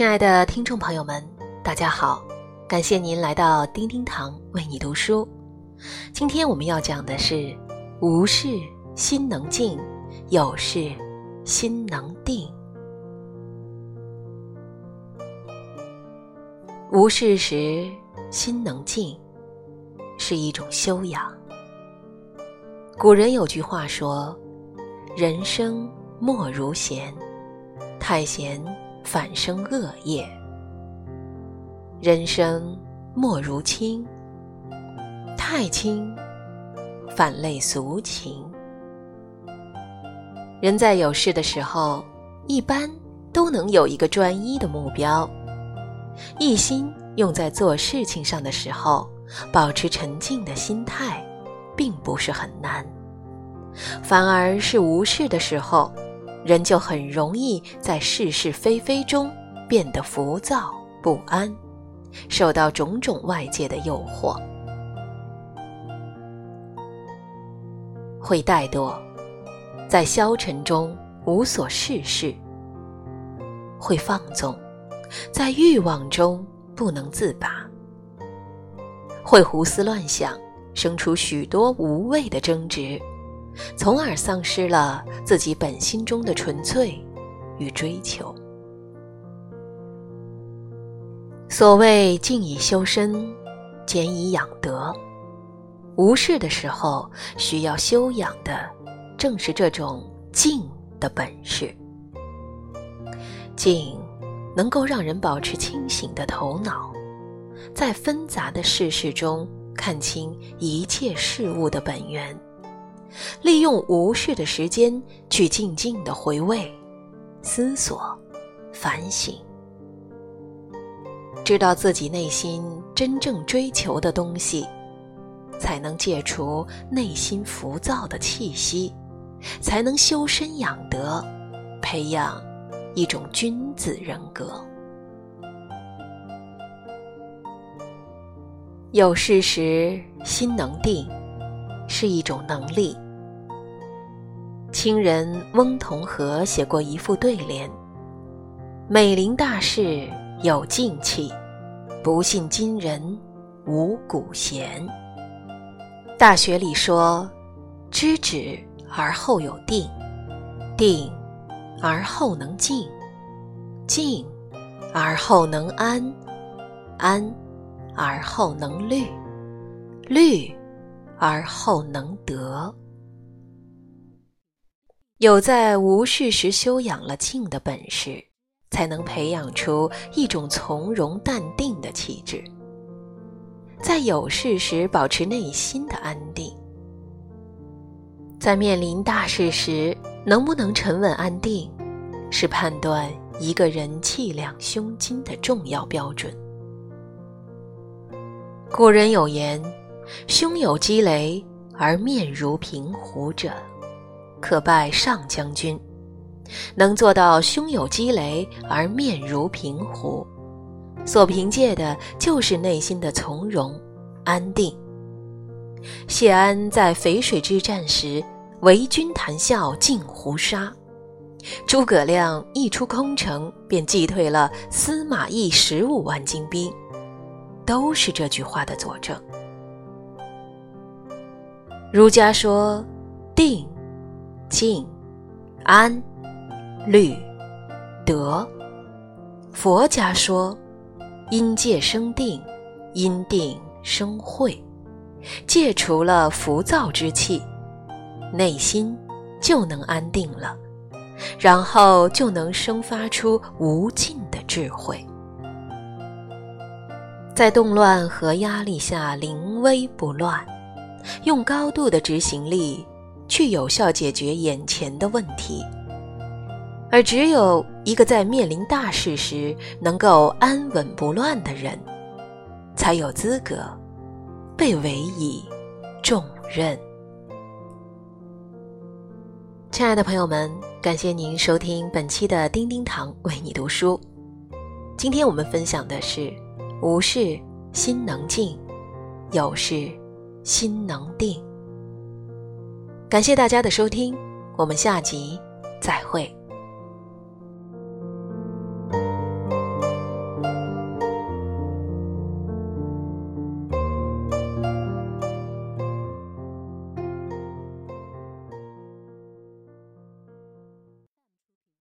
亲爱的听众朋友们，大家好，感谢您来到丁丁堂为你读书。今天我们要讲的是“无事心能静，有事心能定”。无事时心能静，是一种修养。古人有句话说：“人生莫如闲，太闲反生恶业；人生莫如轻，太轻反累俗情。”人在有事的时候，一般都能有一个专一的目标。一心用在做事情上的时候，保持沉静的心态，并不是很难。反而是无事的时候，人就很容易在是是非非中变得浮躁不安，受到种种外界的诱惑，会怠惰，在消沉中无所事事，会放纵。在欲望中不能自拔，会胡思乱想，生出许多无谓的争执，从而丧失了自己本心中的纯粹与追求。所谓静以修身，俭以养德，无事的时候需要修养的，正是这种静的本事。静。能够让人保持清醒的头脑，在纷杂的世事中看清一切事物的本源，利用无事的时间去静静的回味、思索、反省，知道自己内心真正追求的东西，才能戒除内心浮躁的气息，才能修身养德，培养。一种君子人格。有事时心能定，是一种能力。清人翁同龢写过一副对联：“美龄大事有静气，不信今人无古贤。”大学里说：“知止而后有定，定。”而后能静，静而后能安，安而后能虑，虑而后能得。有在无事时修养了静的本事，才能培养出一种从容淡定的气质。在有事时保持内心的安定，在面临大事时。能不能沉稳安定，是判断一个人气量胸襟的重要标准。古人有言：“胸有积雷而面如平湖者，可拜上将军。”能做到胸有积雷而面如平湖，所凭借的就是内心的从容安定。谢安在淝水之战时。为君谈笑尽胡沙，诸葛亮一出空城便击退了司马懿十五万精兵，都是这句话的佐证。儒家说定、静、安、虑、得；佛家说因戒生定，因定生慧，戒除了浮躁之气。内心就能安定了，然后就能生发出无尽的智慧，在动乱和压力下临危不乱，用高度的执行力去有效解决眼前的问题。而只有一个在面临大事时能够安稳不乱的人，才有资格被委以重任。亲爱的朋友们，感谢您收听本期的叮叮堂为你读书。今天我们分享的是“无事心能静，有事心能定”。感谢大家的收听，我们下集再会。